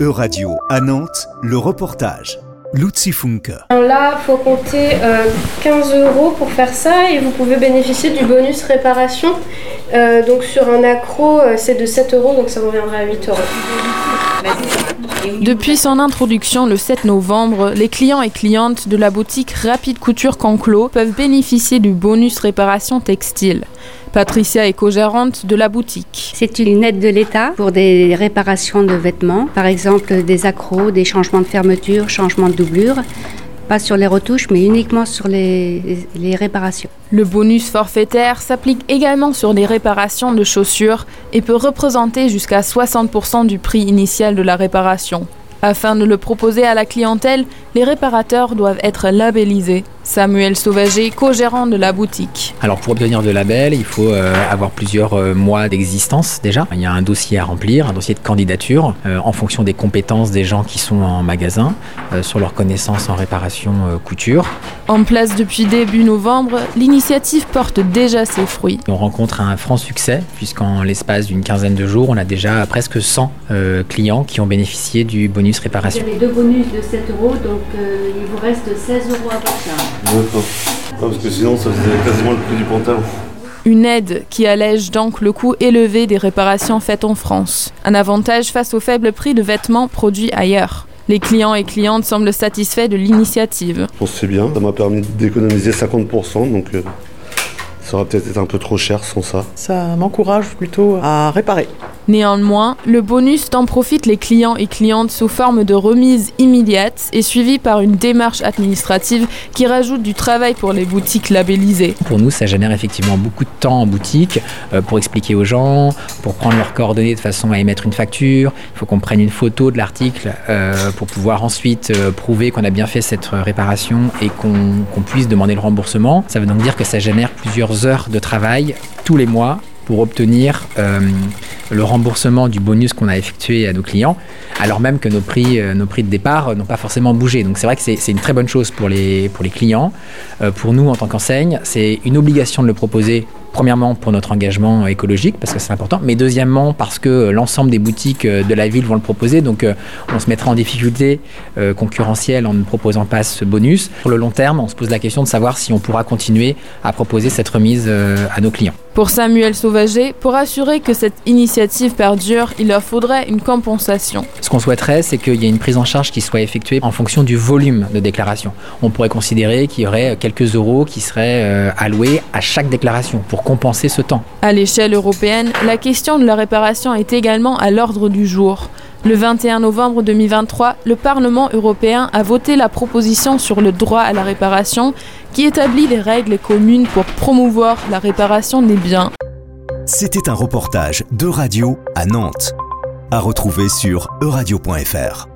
E-Radio à Nantes, le reportage. Luzi Funke. Là, il faut compter 15 euros pour faire ça et vous pouvez bénéficier du bonus réparation. Euh, donc sur un accro, euh, c'est de 7 euros, donc ça reviendra à 8 euros. Depuis son introduction le 7 novembre, les clients et clientes de la boutique Rapide Couture Conclos peuvent bénéficier du bonus réparation textile. Patricia est co-gérante de la boutique. C'est une aide de l'État pour des réparations de vêtements, par exemple des accros, des changements de fermeture, changements de doublure. Pas sur les retouches, mais uniquement sur les, réparations. Le bonus forfaitaire s'applique également sur les réparations de chaussures et peut représenter jusqu'à 60% du prix initial de la réparation. Afin de le proposer à la clientèle, les réparateurs doivent être labellisés. Samuel Sauvager, co-gérant de la boutique. Alors pour obtenir de label, il faut euh, avoir plusieurs euh, mois d'existence déjà. Il y a un dossier à remplir, un dossier de candidature euh, en fonction des compétences des gens qui sont en magasin, sur leurs connaissances en réparation couture. En place depuis début novembre, l'initiative porte déjà ses fruits. On rencontre un franc succès puisqu'en l'espace d'une quinzaine de jours, on a déjà presque 100 clients qui ont bénéficié du bonus réparation. Vous avez deux bonus de 7 euros, donc il vous reste 16 euros à partir. D'accord. parce que sinon, ça faisait quasiment le prix du pantalon. Une aide qui allège donc le coût élevé des réparations faites en France. Un avantage face au faible prix de vêtements produits ailleurs. Les clients et clientes semblent satisfaits de l'initiative. Je pense que c'est bien, ça m'a permis d'économiser 50%, donc euh, ça aurait peut-être été un peu trop cher sans ça. Ça m'encourage plutôt à réparer. Néanmoins, le bonus dont profitent les clients et clientes sous forme de remise immédiate est suivi par une démarche administrative qui rajoute du travail pour les boutiques labellisées. Pour nous, ça génère effectivement beaucoup de temps en boutique euh, pour expliquer aux gens, pour prendre leurs coordonnées de façon à émettre une facture. Il faut qu'on prenne une photo de l'article euh, pour pouvoir ensuite euh, prouver qu'on a bien fait cette réparation et qu'on puisse demander le remboursement. Ça veut donc dire que ça génère plusieurs heures de travail tous les mois pour obtenir le remboursement du bonus qu'on a effectué à nos clients, alors même que nos prix, euh, nos prix de départ n'ont pas forcément bougé. Donc c'est vrai que c'est une très bonne chose pour les, clients. Euh, pour nous, en tant qu'enseigne, c'est une obligation de le proposer Premièrement pour notre engagement écologique, parce que c'est important, mais deuxièmement parce que l'ensemble des boutiques euh, de la ville vont le proposer, donc euh, on se mettra en difficulté euh, concurrentielle en ne proposant pas ce bonus. Pour le long terme, on se pose la question de savoir si on pourra continuer à proposer cette remise à nos clients. Pour Samuel Sauvager, pour assurer que cette initiative perdure, il leur faudrait une compensation. Ce qu'on souhaiterait, c'est qu'il y ait une prise en charge qui soit effectuée en fonction du volume de déclaration. On pourrait considérer qu'il y aurait quelques euros qui seraient alloués à chaque déclaration pour compenser ce temps. À l'échelle européenne, la question de la réparation est également à l'ordre du jour. Le 21 novembre 2023, le Parlement européen a voté la proposition sur le droit à la réparation qui établit les règles communes pour promouvoir la réparation des biens. C'était un reportage de radio à Nantes, à retrouver sur euradio.fr.